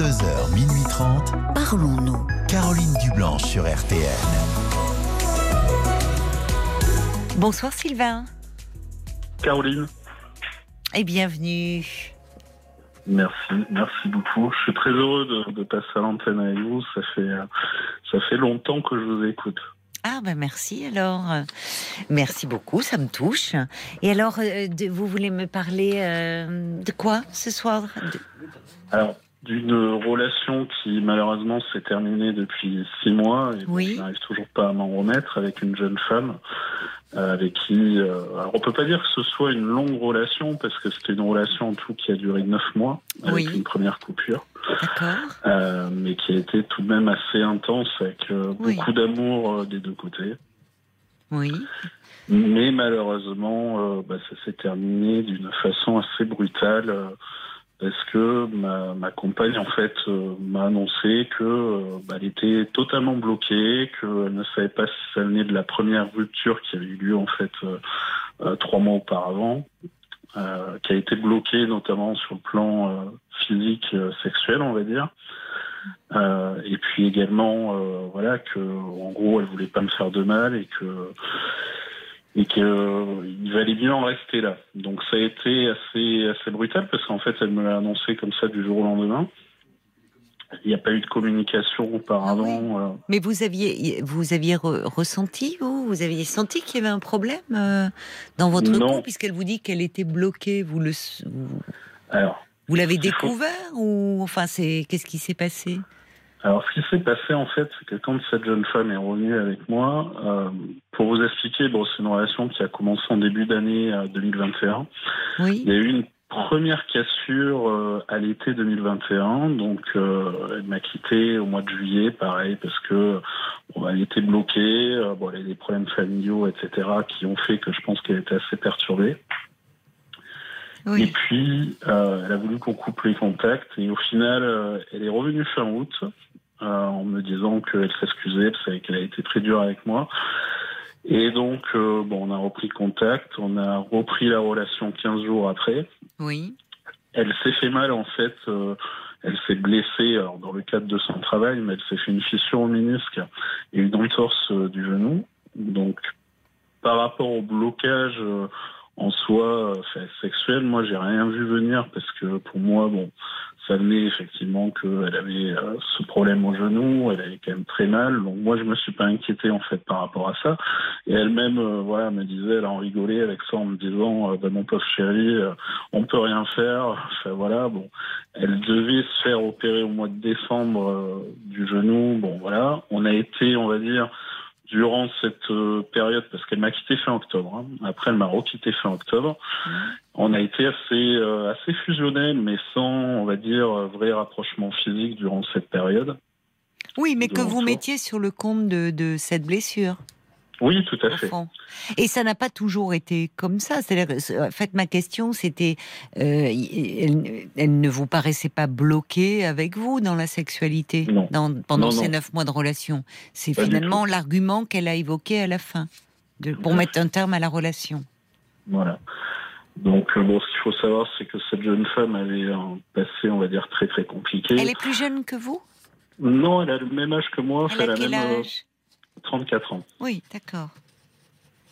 22h, minuit 30. Parlons-nous. Caroline Dublanche sur RTN. Bonsoir Sylvain. Caroline, Et bienvenue. merci, merci beaucoup. Je suis très heureux de, de passer à l'antenne avec vous. Ça fait, euh, ça fait longtemps que je vous écoute. Ah ben merci alors. Merci beaucoup, ça me touche. Et alors, euh, de- vous voulez me parler euh, de quoi ce soir? De- Alors, d'une relation qui malheureusement s'est terminée depuis six mois et Oui. je n'arrive toujours pas à m'en remettre avec une jeune femme euh, avec qui, euh, alors on peut pas dire que ce soit une longue relation parce que c'était une relation en tout qui a duré neuf mois avec Oui. une première coupure. Euh, mais qui a été tout de même assez intense avec euh, Oui. beaucoup d'amour euh, des deux côtés. Oui. Mais malheureusement, euh, bah, ça s'est terminé d'une façon assez brutale euh, parce que ma, ma compagne en fait euh, m'a annoncé que euh, bah, elle était totalement bloquée, qu'elle ne savait pas si ça venait de la première rupture qui avait eu lieu en fait euh, euh, trois mois auparavant, qui a été bloquée notamment sur le plan physique, sexuel, on va dire. Et puis également, voilà, que en gros, elle voulait pas me faire de mal et que et qu'il valait bien en rester là. Donc ça a été assez assez brutal parce qu'en fait, elle me l'a annoncé comme ça du jour au lendemain. Il n'y a pas eu de communication auparavant. euh, Mais vous aviez, vous aviez re- ressenti, vous? Vous aviez senti qu'il y avait un problème euh, dans votre couple, puisqu'elle vous dit qu'elle était bloquée. Vous le, vous, alors, vous l'avez faut- découvert ou enfin c'est qu'est-ce qui s'est passé? Alors, ce qui s'est passé, en fait, c'est que quand cette jeune femme est revenue avec moi, euh, pour vous expliquer, bon, c'est une relation qui a commencé en début d'année euh, 2021. Oui. Il y a eu une première cassure euh, à l'été 2021, donc euh, elle m'a quitté au mois de juillet, pareil, parce que bon, elle était bloquée, euh, bon, elle a des problèmes familiaux, etc., qui ont fait que je pense qu'elle était assez perturbée. Et puis, euh, elle a voulu qu'on coupe les contacts. Et au final, euh, elle est revenue fin août euh, en me disant qu'elle s'excusait parce qu'elle a été très dure avec moi. Et donc, euh, bon, on a repris contact. On a repris la relation 15 jours après. Oui. Elle s'est fait mal, en fait. euh, elle s'est blessée alors, dans le cadre de son travail, mais elle s'est fait une fissure au ménisque et une entorse euh, du genou. Donc, par rapport au blocage euh, en soi euh, fait, sexuel, moi, j'ai rien vu venir parce que pour moi, bon, ça venait effectivement qu'elle avait euh, ce problème au genou, elle avait quand même très mal. Donc, moi, je me suis pas inquiété en fait par rapport à ça. Et elle-même, euh, voilà, me disait, elle en rigolait avec ça en me disant, euh, bah, mon pauvre chéri, euh, on peut rien faire. Enfin, voilà, bon, elle devait se faire opérer au mois de décembre du genou. Bon, voilà, on a été, on va dire, durant cette euh, période, parce qu'elle m'a quitté fin octobre. hein. Après, elle m'a requitté fin octobre. On a été assez, euh, assez fusionnels, mais sans, on va dire, vrai rapprochement physique durant cette période. Oui, mais que vous mettiez sur le compte de, de cette blessure, Oui, tout à fait. fond. Et ça n'a pas toujours été comme ça. C'est-à-dire, en fait, ma question, c'était, euh, elle, elle ne vous paraissait pas bloquée avec vous dans la sexualité Non. dans- pendant Non, ces non. neuf mois de relation? C'est finalement l'argument qu'elle a évoqué à la fin, de, pour à mettre un terme à la relation. Voilà. Donc, euh, bon, ce qu'il faut savoir, c'est que cette jeune femme avait un passé, on va dire, très, très compliqué. Elle est plus jeune que vous? Non, elle a le même âge que moi. Elle a quel même euh, âge? 34 ans. Oui, d'accord.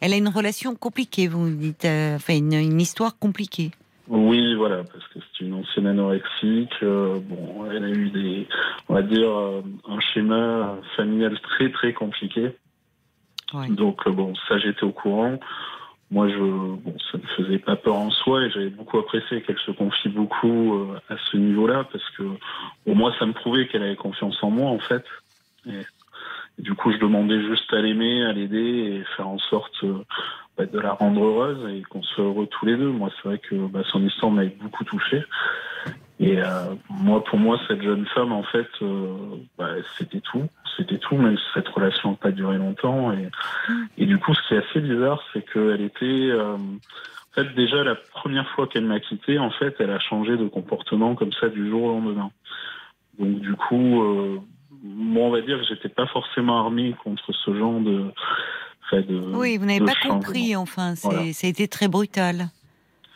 Elle a une relation compliquée, vous dites, euh, enfin une, une histoire compliquée. Oui, voilà, parce que c'est une ancienne anorexique. euh, bon, elle a eu des, on va dire, euh, un schéma familial très très compliqué. Ouais. Donc bon, ça j'étais au courant. Moi, je, bon, ça me faisait pas peur en soi et j'avais beaucoup apprécié qu'elle se confie beaucoup à ce niveau-là parce que, au moins, ça me prouvait qu'elle avait confiance en moi en fait. Et du coup, je demandais juste à l'aimer, à l'aider et faire en sorte euh, bah, de la rendre heureuse et qu'on soit heureux tous les deux. Moi, c'est vrai que bah, son histoire m'avait beaucoup touché. Et euh, moi, pour moi, cette jeune femme, en fait, euh, bah, c'était tout. C'était tout, même si cette relation n'a pas duré longtemps. Et, et du coup, ce qui est assez bizarre, c'est qu'elle était... euh, en fait, déjà, la première fois qu'elle m'a quitté, en fait, elle a changé de comportement comme ça du jour au lendemain. Donc, du coup, moi, on va dire que j'étais pas forcément armé contre ce genre de... Oui, vous n'avez pas changement. compris, enfin, c'est, Voilà. ça a été très brutal.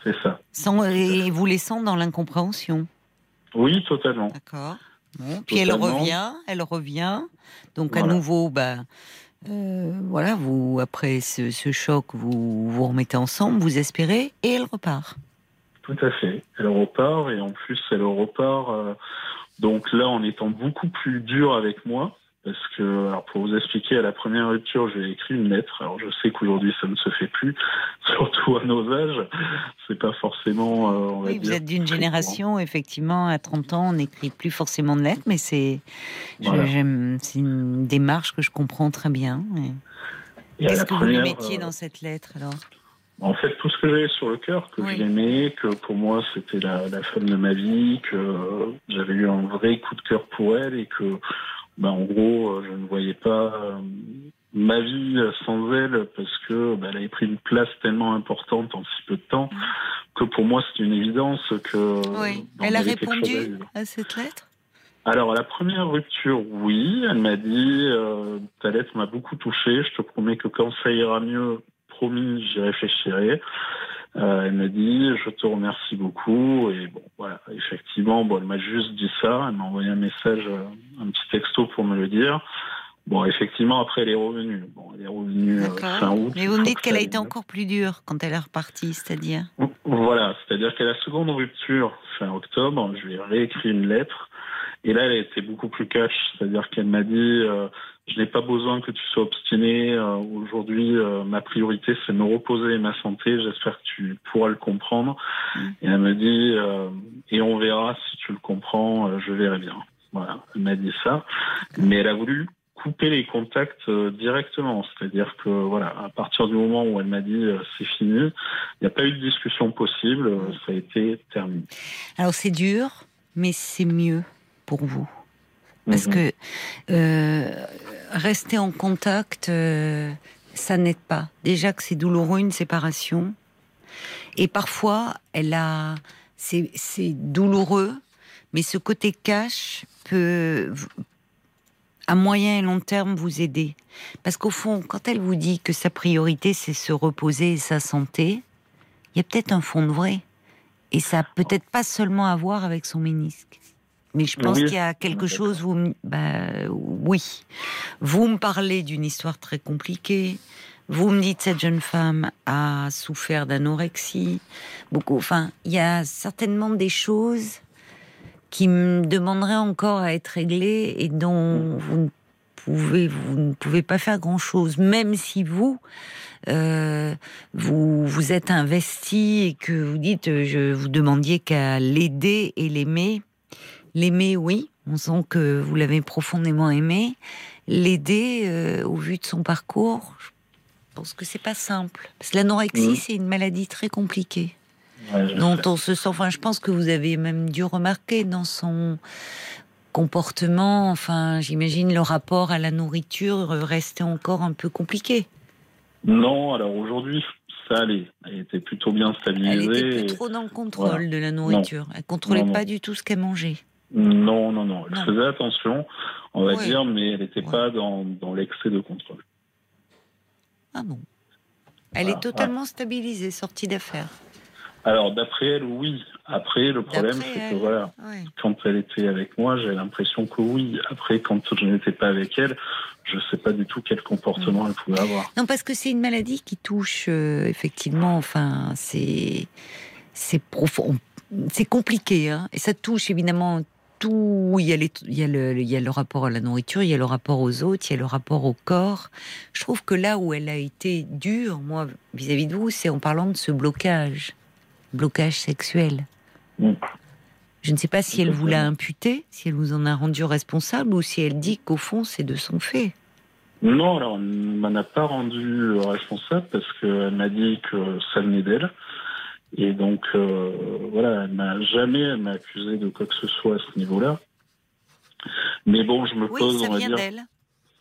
C'est ça. Sans, et vous laissant dans l'incompréhension. Oui, totalement. D'accord. puis elle revient, elle revient. Donc à nouveau, bah, euh, voilà, vous après ce, choc, vous vous remettez ensemble, vous espérez, et elle repart. Tout à fait. Elle repart et en plus elle repart. Euh, donc là, en étant beaucoup plus dur avec moi, parce que, alors pour vous expliquer, à la première rupture, j'ai écrit une lettre. Alors je sais qu'aujourd'hui ça ne se fait plus, surtout à nos âges. C'est pas forcément. Euh, oui, vous êtes d'une génération, effectivement, à 30 ans, on n'écrit plus forcément de lettres, mais c'est c'est une démarche que je comprends très bien. Qu'est-ce que vous lui mettiez dans cette lettre alors? En fait, tout ce que j'avais sur le cœur, que je l'aimais, que pour moi c'était la, la, femme de ma vie, que j'avais eu un vrai coup de cœur pour elle et que bah, en gros, euh, je ne voyais pas euh, ma vie sans elle parce que bah, elle avait pris une place tellement importante en si peu de temps que pour moi c'est une évidence que. Oui. Elle a répondu à, cette lettre? Alors à la première rupture, oui, elle m'a dit euh, ta lettre m'a beaucoup touché. Je te promets que quand ça ira mieux, promis, j'y réfléchirai. Euh, elle m'a dit je te remercie beaucoup. Et bon voilà. Effectivement bon elle m'a juste dit ça. Elle m'a envoyé un message euh, un petit texto pour me le dire. Bon effectivement après elle est revenue. Bon elle est revenue euh, fin août. Mais vous me dites qu'elle a été encore plus dure quand elle est repartie c'est-à-dire? Voilà. C'est-à-dire qu'à la seconde rupture fin octobre je lui ai réécrit une lettre et là elle a été beaucoup plus cash c'est-à-dire qu'elle m'a dit je n'ai pas besoin que tu sois obstiné. Euh, aujourd'hui, euh, ma priorité, c'est me reposer et ma santé. J'espère que tu pourras le comprendre. Mm. Et elle me dit, euh, et on verra si tu le comprends, je verrai bien. Voilà, elle m'a dit ça. Mais elle a voulu couper les contacts directement. C'est-à-dire que, voilà, à partir du moment où elle m'a dit c'est fini, il n'y a pas eu de discussion possible. Ça a été terminé. Alors c'est dur, mais c'est mieux pour vous. Parce mhm. que euh, rester en contact, euh, ça n'aide pas. Déjà que c'est douloureux une séparation, et parfois elle a, c'est douloureux, mais ce côté cash peut, à moyen et long terme, vous aider. Parce qu'au fond, quand elle vous dit que sa priorité c'est se reposer et sa santé, il y a peut-être un fond de vrai. Et ça peut-être pas seulement à voir avec son ménisque. Mais je pense qu'il y a quelque chose, vous, bah, oui. Vous me parlez d'une histoire très compliquée. Vous me dites cette jeune femme a souffert d'anorexie. Beaucoup. Enfin, il y a certainement des choses qui me demanderaient encore à être réglées et dont vous ne pouvez, vous ne pouvez pas faire grand chose, même si vous, euh, vous vous êtes investi et que vous dites, je vous demandiez qu'à l'aider et l'aimer L'aimer, oui, on sent que vous l'avez profondément aimé. L'aider, euh, au vu de son parcours, je pense que c'est pas simple. Parce que l'anorexie, c'est une maladie très compliquée. dont on se sent. Enfin, je pense que vous avez même dû remarquer dans son comportement. Enfin, j'imagine le rapport à la nourriture restait encore un peu compliqué. Non, alors aujourd'hui, ça allait. Elle était plutôt bien stabilisée. Elle était plus trop dans le contrôle de la nourriture. Elle contrôlait pas du tout ce qu'elle mangeait. Non, non, non. Elle faisait attention, on va dire, mais elle n'était pas dans, dans l'excès de contrôle. Ah bon Elle est totalement stabilisée, sortie d'affaires. Alors, d'après elle, oui. Après, le problème, c'est que voilà, quand elle était avec moi, j'ai l'impression que oui. Après, quand je n'étais pas avec elle, je ne sais pas du tout quel comportement elle pouvait avoir. Non, parce que c'est une maladie qui touche, euh, effectivement, enfin, c'est. C'est profond. C'est compliqué, hein, et ça touche évidemment tout, il y, a il, y a le, il y a le rapport à la nourriture, il y a le rapport aux autres, il y a le rapport au corps. Je trouve que là où elle a été dure, moi, vis-à-vis de vous, c'est en parlant de ce blocage, blocage sexuel. Mm. Je ne sais pas si elle vous l'a imputé, si elle vous en a rendu responsable, ou si elle dit qu'au fond, c'est de son fait. Non, alors, on ne m'en a pas rendu responsable parce qu'elle m'a dit que ça venait d'elle. Et donc, euh, voilà, elle m'a jamais m'a accusé de quoi que ce soit à ce niveau-là. Mais bon, je me pose, ça on va vient dire.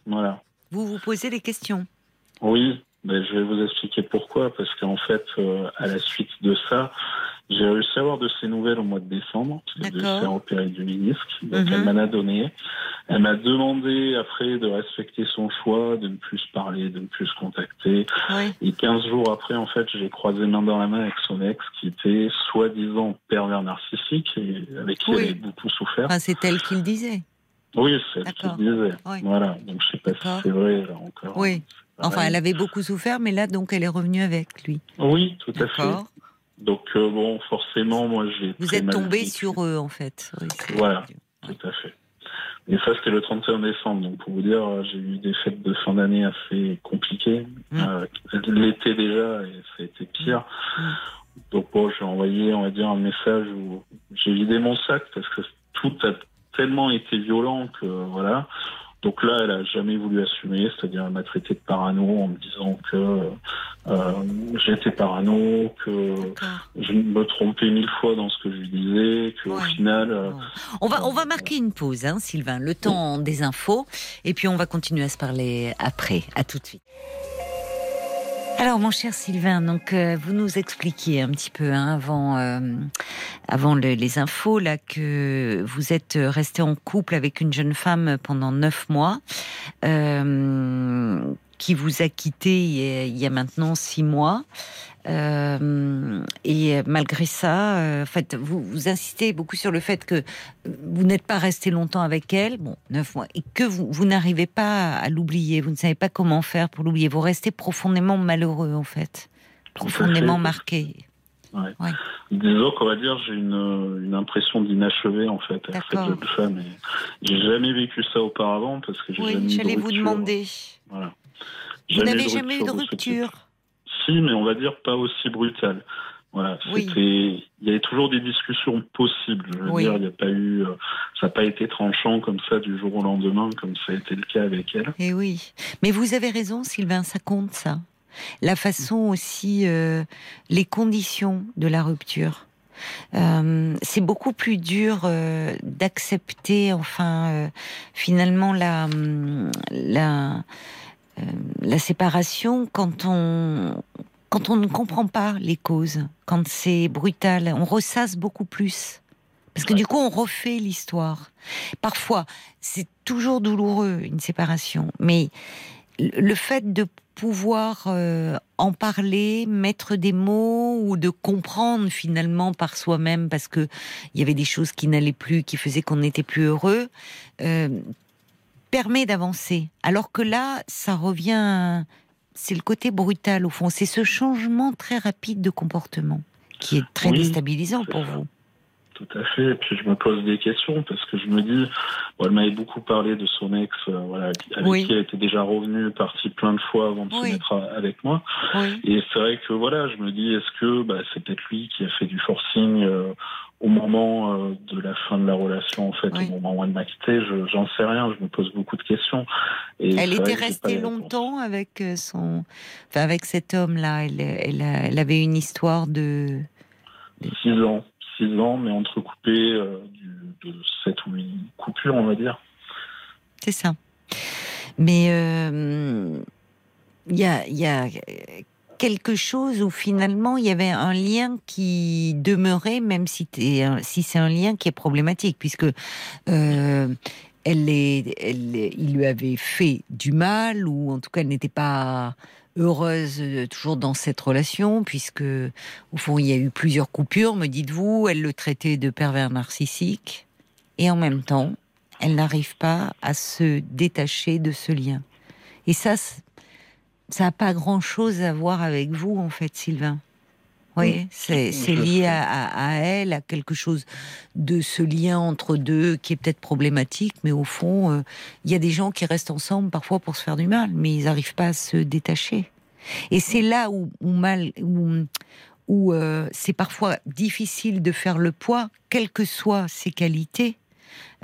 Voilà. Vous vous posez des questions. Oui, mais je vais vous expliquer pourquoi. Parce qu'en fait, euh, à la suite de ça, J'ai réussi à avoir de ses nouvelles au mois de décembre, devait se faire opérer du ménisque. Donc Mhm. elle m'en a donné. Elle m'a demandé après de respecter son choix, de ne plus se parler, de ne plus se contacter. Oui. Et 15 jours après, en fait, j'ai croisé main dans la main avec son ex, qui était soi-disant pervers narcissique et avec qui Oui. elle avait beaucoup souffert. Enfin, c'est elle qui le disait. Oui, c'est ce D'accord. qu'il disait. Oui. Voilà. Donc je sais pas si c'est vrai là encore. Oui. Enfin, elle avait beaucoup souffert, mais là, donc, elle est revenue avec lui. Oui, tout à fait. Donc euh, bon, forcément, moi j'ai. Vous êtes tombé sur eux, en fait. Oui, Voilà. Tout à fait. Et ça, c'était le 31 décembre. Donc, pour vous dire, j'ai eu des fêtes de fin d'année assez compliquées. Mm. Euh, L'été déjà, et ça a été pire. Mm. Donc, bon, j'ai envoyé, on va dire, un message où j'ai vidé mon sac parce que tout a tellement été violent que, voilà. Donc là, elle a jamais voulu assumer, c'est-à-dire elle m'a traité de parano en me disant que euh, j'étais parano, que je me trompais mille fois dans ce que je lui disais, qu'au Ouais. final, euh. On va, on va marquer une pause, hein, Sylvain, le temps des infos, et puis on va continuer à se parler après. À tout de suite. Alors, mon cher Sylvain, donc euh, vous nous expliquiez un petit peu hein, avant, euh, avant le- les infos là que vous êtes resté en couple avec une jeune femme pendant neuf mois, euh, qui vous a quitté il y a, il y a maintenant six mois. Euh, et malgré ça, euh, en fait, vous, vous insistez beaucoup sur le fait que vous n'êtes pas resté longtemps avec elle, bon, neuf mois, et que vous, vous n'arrivez pas à l'oublier, vous ne savez pas comment faire pour l'oublier. Vous restez profondément malheureux, en fait, à profondément marqué. Disons qu'on va dire j'ai une, une impression d'inachevé en fait avec cette D'accord. jeune femme. Et j'ai jamais vécu ça auparavant parce que j'ai jamais Oui, de j'allais vous demander. Voilà. Vous n'avez jamais eu de rupture Si, mais on va dire pas aussi brutale. Voilà, Oui. c'était, il y avait toujours des discussions possibles. Je veux Oui. dire, il n'y a pas eu, euh, ça n'a pas été tranchant comme ça du jour au lendemain, comme ça a été le cas avec elle. Eh oui. Mais vous avez raison, Sylvain, ça compte, ça. La façon aussi, euh, les conditions de la rupture. Euh, c'est beaucoup plus dur euh, d'accepter, enfin, finalement, la, hum, la, euh, la séparation quand on, quand on ne comprend pas les causes, quand c'est brutal. On ressasse beaucoup plus. Parce que Ouais. du coup, on refait l'histoire. Parfois, c'est toujours douloureux, une séparation. Mais le le fait de pouvoir euh, en parler, mettre des mots ou de comprendre finalement par soi-même parce que il y avait des choses qui n'allaient plus, qui faisaient qu'on n'était plus heureux, euh, permet d'avancer. Alors que là, ça revient, c'est le côté brutal au fond, c'est ce changement très rapide de comportement qui est très Oui, déstabilisant pour ça. vous. Tout à fait. Et puis je me pose des questions parce que je me dis, bon, elle m'avait beaucoup parlé de son ex, euh, voilà, avec Oui. qui elle était déjà revenue, partie plein de fois avant de Oui. se mettre à- avec moi. Et c'est vrai que voilà, je me dis, est-ce que bah, c'est peut-être lui qui a fait du forcing euh, au moment euh, de la fin de la relation, en fait, Oui. au moment où elle m'a quitté Je j'en sais rien. Je me pose beaucoup de questions. Et Elle était restée longtemps avec euh, son, enfin avec cet homme-là. Elle, elle, a- elle avait une histoire de. Six ans, six ans, mais entrecoupé euh, de sept ou huit coupures, on va dire. C'est ça. Mais euh, il y, a, il y a quelque chose où finalement il y avait un lien qui demeurait, même si, c'est un lien qui est problématique, puisque euh, elle il lui avait fait du mal, ou en tout cas elle n'était pas heureuse euh, toujours dans cette relation, puisque au fond il y a eu plusieurs coupures, me dites-vous, elle le traitait de pervers narcissique, et en même temps elle n'arrive pas à se détacher de ce lien. Et ça, ça n'a pas grand-chose à voir avec vous, en fait, Sylvain. Vous voyez, c'est lié à, à- à elle, à quelque chose de ce lien entre deux qui est peut-être problématique, mais au fond, euh, il y a des gens qui restent ensemble parfois pour se faire du mal, mais ils n'arrivent pas à se détacher. Et c'est là où, où mal, où, où euh, c'est parfois difficile de faire le poids, quelles que soient ses qualités,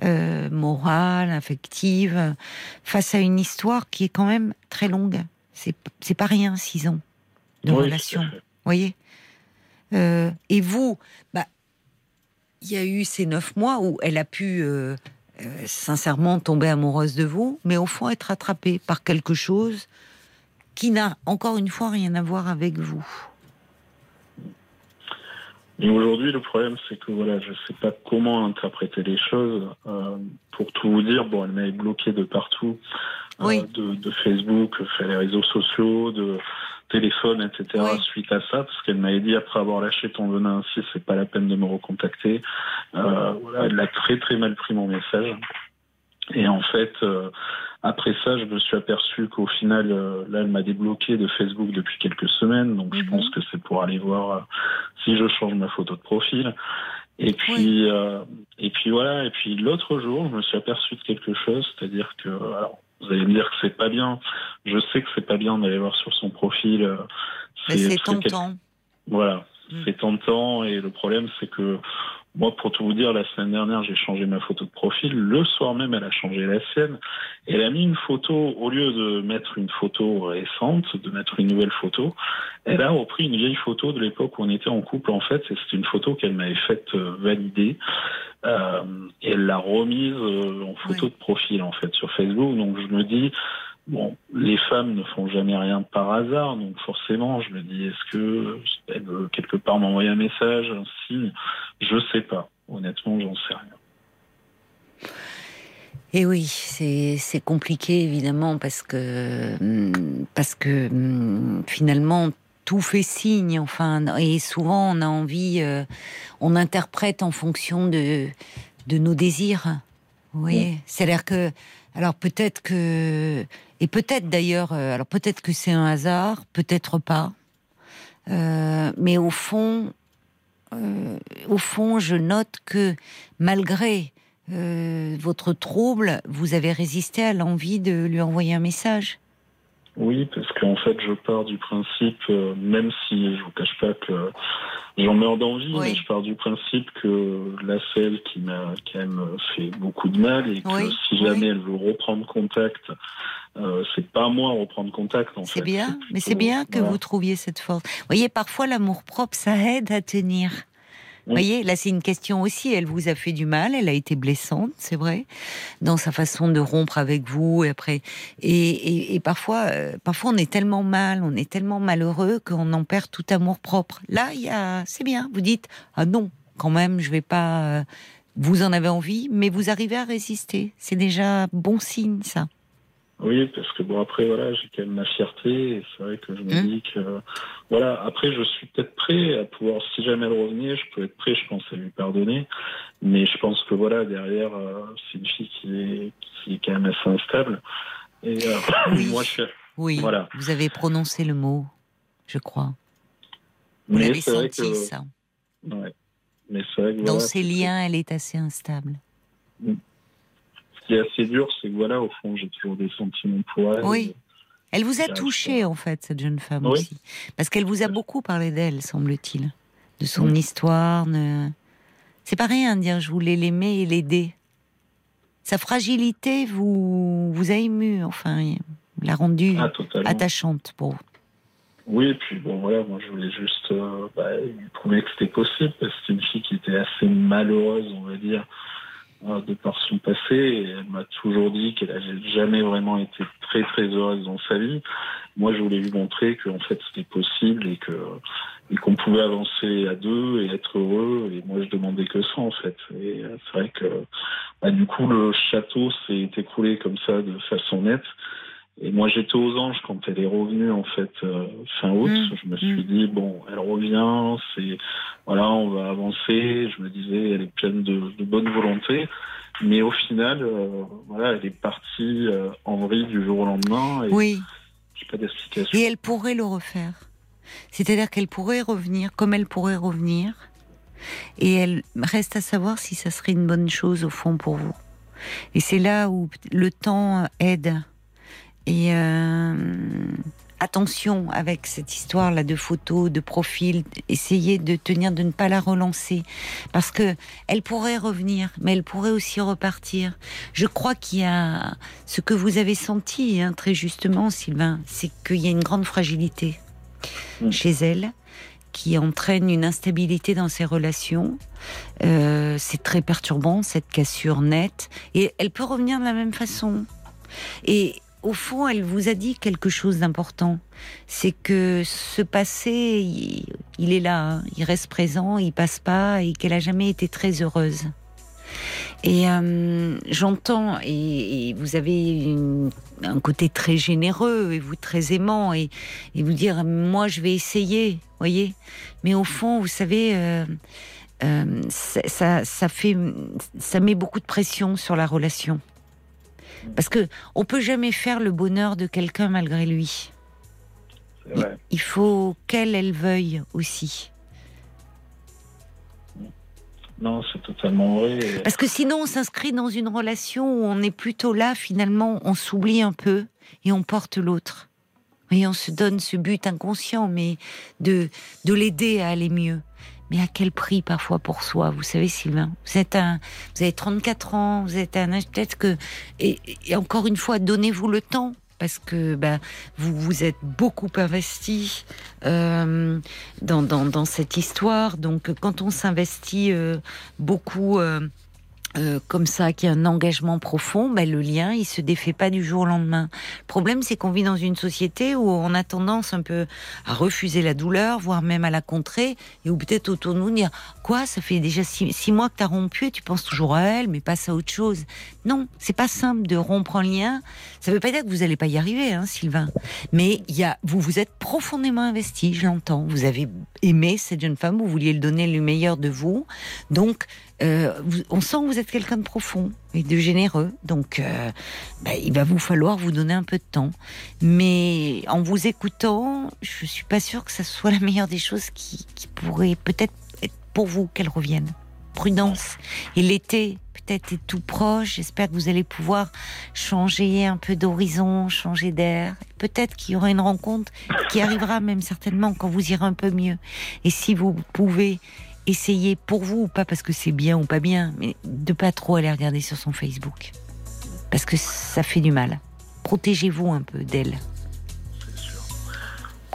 euh, morales, affectives, face à une histoire qui est quand même très longue. C'est pas rien, six ans de Oui, relation. fait. voyez Euh, Et vous, bah, il y a eu ces neuf mois où elle a pu euh, euh, sincèrement tomber amoureuse de vous, mais au fond être attrapée par quelque chose qui n'a encore une fois rien à voir avec vous. Aujourd'hui, le problème, c'est que voilà, je sais pas comment interpréter les choses. Euh, pour tout vous dire, bon, elle m'avait bloqué de partout, Oui. euh, de, de Facebook, les réseaux sociaux, de téléphone, etc. Oui. Suite à ça, parce qu'elle m'avait dit après avoir lâché ton venin ainsi, c'est pas la peine de me recontacter. Euh, voilà, elle a très très mal pris mon message. Et en fait, euh, après ça, je me suis aperçu qu'au final, euh, là, elle m'a débloqué de Facebook depuis quelques semaines. Donc, je Mhm. pense que c'est pour aller voir euh, si je change ma photo de profil. Et puis, euh, et puis voilà. Et puis l'autre jour, je me suis aperçu de quelque chose, c'est-à-dire que, alors, vous allez me dire que c'est pas bien. Je sais que c'est pas bien d'aller voir sur son profil. euh, Mais c'est tentant. voilà, Mm. c'est tentant et le problème c'est que moi, pour tout vous dire, la semaine dernière, j'ai changé ma photo de profil. Le soir même, elle a changé la sienne. Elle a mis une photo, au lieu de mettre une photo récente, de mettre une nouvelle photo, elle a repris une vieille photo de l'époque où on était en couple, en fait. C'est une photo qu'elle m'avait faite euh, valider. Euh, et elle l'a remise euh, en photo de profil, en fait, sur Facebook. Donc, je me dis, Bon, les femmes ne font jamais rien par hasard, donc forcément, je me dis, est-ce que elle veut quelque part m'envoyer un message, un signe? Je sais pas. Honnêtement, j'en sais rien. Et oui, c'est c'est compliqué évidemment parce que hum, parce que hum, finalement tout fait signe. Enfin, et souvent on a envie, euh, on interprète en fonction de de nos désirs. Vous voyez, c'est-à-dire que alors peut-être que et peut-être d'ailleurs, euh, alors peut-être que c'est un hasard, peut-être pas. Euh, mais au fond, euh, au fond, je note que malgré votre trouble, vous avez résisté à l'envie de lui envoyer un message. Oui, parce qu'en fait, je pars du principe, euh, même si je vous cache pas que j'en meurs d'envie, Oui. mais je pars du principe que là, c'est elle qui m'a quand même fait beaucoup de mal et que Oui, si jamais oui. elle veut reprendre contact, euh, c'est pas à moi à reprendre contact. en C'est fait. bien, plutôt- mais c'est bien que voilà. vous trouviez cette force. Vous voyez, parfois l'amour propre, ça aide à tenir. Vous voyez, là c'est une question aussi. Elle vous a fait du mal, elle a été blessante, c'est vrai, dans sa façon de rompre avec vous et après. Et, et- et parfois, euh, parfois on est tellement mal, on est tellement malheureux qu'on en perd tout amour propre. Là, il y a, c'est bien. Vous dites, ah non, quand même, je vais pas. euh, Vous en avez envie, mais vous arrivez à résister. C'est déjà bon signe, ça. Oui, parce que bon après voilà, j'ai quand même ma fierté et c'est vrai que je me Hum. dis que voilà, après je suis peut-être prêt à pouvoir si jamais elle revenait, je peux être prêt, je pense à lui pardonner, mais je pense que voilà derrière euh, c'est une fille qui est qui est quand même assez instable et euh, Oui. moi je Oui, Voilà. vous avez prononcé le mot, je crois. Vous l'avez senti, que ça. ouais. Mais c'est vrai que Dans voilà, ses liens, elle est assez instable. Ce qui est assez dur, c'est que voilà, au fond, j'ai toujours des sentiments pour elle. Oui. Elle vous a touché, en fait, cette jeune femme Oui. aussi. Parce qu'elle vous a beaucoup parlé d'elle, semble-t-il. De son Oui. histoire. De... C'est pas rien de dire je voulais l'aimer et l'aider. Sa fragilité vous, vous a ému, enfin, l'a rendue Ah, attachante pour vous. Oui, et puis bon, voilà, moi je voulais juste euh, bah, lui prouver que c'était possible, parce que c'est une fille qui était assez malheureuse, on va dire, de par son passé, et elle m'a toujours dit qu'elle n'avait jamais vraiment été très très heureuse dans sa vie. Moi, je voulais lui montrer qu'en fait c'était possible et que et qu'on pouvait avancer à deux et être heureux, et moi je demandais que ça en fait. Et euh, c'est vrai que bah, du coup le château s'est écroulé comme ça de façon nette. Et moi, j'étais aux anges quand elle est revenue, en fait, euh, fin août. Mmh, Je me suis dit, bon, elle revient, c'est, voilà, on va avancer. Je me disais, elle est pleine de, de bonne volonté. Mais au final, euh, voilà, elle est partie euh, en vrille du jour au lendemain et Oui. j'ai pas d'explication. Et elle pourrait le refaire. C'est-à-dire qu'elle pourrait revenir, comme elle pourrait revenir. Et elle reste à savoir si ça serait une bonne chose au fond pour vous. Et c'est là où le temps aide. Et euh, attention avec cette histoire-là de photos, de profils. Essayez de tenir, de ne pas la relancer. Parce que elle pourrait revenir, mais elle pourrait aussi repartir. Je crois qu'il y a ce que vous avez senti, hein, très justement, Sylvain, c'est qu'il y a une grande fragilité Mm. chez elle qui entraîne une instabilité dans ses relations. Euh, c'est très perturbant, cette cassure nette. Et elle peut revenir de la même façon. Et au fond, elle vous a dit quelque chose d'important. C'est que ce passé, il, est là, hein. il reste présent, il passe pas, et qu'elle a jamais été très heureuse. Et euh, j'entends, et, vous avez un côté très généreux, et vous très aimant, et, vous dire, moi je vais essayer, voyez. Mais au fond, vous savez, euh, euh, ça, ça, fait, ça met beaucoup de pression sur la relation. Parce que on peut jamais faire le bonheur de quelqu'un malgré lui. Il faut qu'elle, elle veuille aussi. Non, c'est totalement vrai. Parce que sinon, on s'inscrit dans une relation où on est plutôt là, finalement, on s'oublie un peu et on porte l'autre. Et on se donne ce but inconscient, mais de, de l'aider à aller mieux. Mais à quel prix parfois pour soi Vous savez, Sylvain, vous êtes un, vous avez 34 ans, vous êtes un âge peut-être que, et, encore une fois, donnez-vous le temps parce que ben, vous vous êtes beaucoup investi euh, dans, dans, dans, cette histoire. Donc, quand on s'investit euh, beaucoup. Euh, euh, comme ça, qui a un engagement profond, ben, le lien, il se défait pas du jour au lendemain. Le problème, c'est qu'on vit dans une société où on a tendance un peu à refuser la douleur, voire même à la contrer, et où peut-être autour de nous dire quoi, ça fait déjà six, mois que tu as rompu et tu penses toujours à elle, mais pas à autre chose. Non, c'est pas simple de rompre un lien. Ça veut pas dire que vous allez pas y arriver, hein, Sylvain. Mais il y a, vous vous êtes profondément investi, je l'entends. Vous avez aimé cette jeune femme, vous vouliez lui donner le meilleur de vous, donc euh, on sent que vous êtes quelqu'un de profond et de généreux, donc euh, bah, il va vous falloir vous donner un peu de temps. Mais en vous écoutant, je suis pas sûre que ça soit la meilleure des choses qui, qui pourrait peut-être être pour vous qu'elle revienne. Prudence. Et l'été peut-être est tout proche. J'espère que vous allez pouvoir changer un peu d'horizon, changer d'air. Peut-être qu'il y aura une rencontre qui arrivera même certainement quand vous irez un peu mieux. Et si vous pouvez essayez pour vous, pas parce que c'est bien ou pas bien, mais de pas trop aller regarder sur son Facebook. Parce que ça fait du mal. Protégez-vous un peu d'elle. C'est sûr.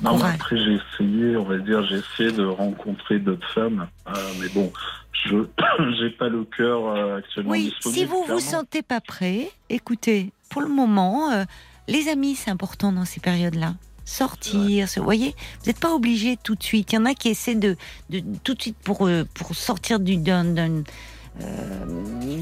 Non, après j'ai essayé, on va dire, j'ai essayé de rencontrer d'autres femmes, euh, mais bon, je j'ai pas le cœur euh, actuellement oui, Si vous vous sentez pas prêt, écoutez, pour le moment, euh, les amis, c'est important dans ces périodes-là sortir. Vous voyez, vous n'êtes pas obligé tout de suite. Il y en a qui essaient de, tout de suite pour, euh, pour sortir d'un, euh,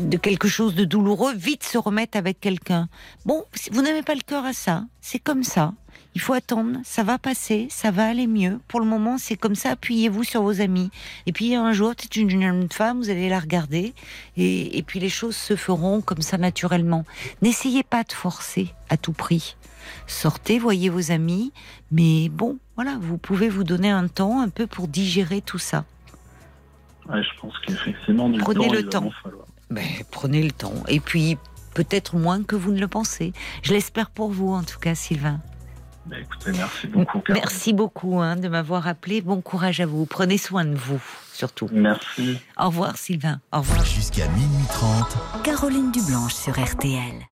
de quelque chose de douloureux, vite se remettre avec quelqu'un. Bon, vous n'avez pas le cœur à ça, c'est comme ça. Il faut attendre, ça va passer, ça va aller mieux. Pour le moment, c'est comme ça. Appuyez-vous sur vos amis. Et puis un jour, peut-être une jeune femme, vous allez la regarder, et, et puis les choses se feront comme ça naturellement. N'essayez pas de forcer à tout prix sortez, voyez vos amis, mais bon, voilà, vous pouvez vous donner un temps un peu pour digérer tout ça. je pense qu'effectivement, du prenez temps, le temps. Ben, prenez le temps. Et puis, peut-être moins que vous ne le pensez. Je l'espère pour vous, en tout cas, Sylvain. Ben, écoutez, merci beaucoup. Merci beaucoup hein, de m'avoir appelé. Bon courage à vous. Prenez soin de vous, surtout. Merci. Au revoir, Sylvain. Au revoir. Jusqu'à minuit 30. Caroline Dublanche sur RTL.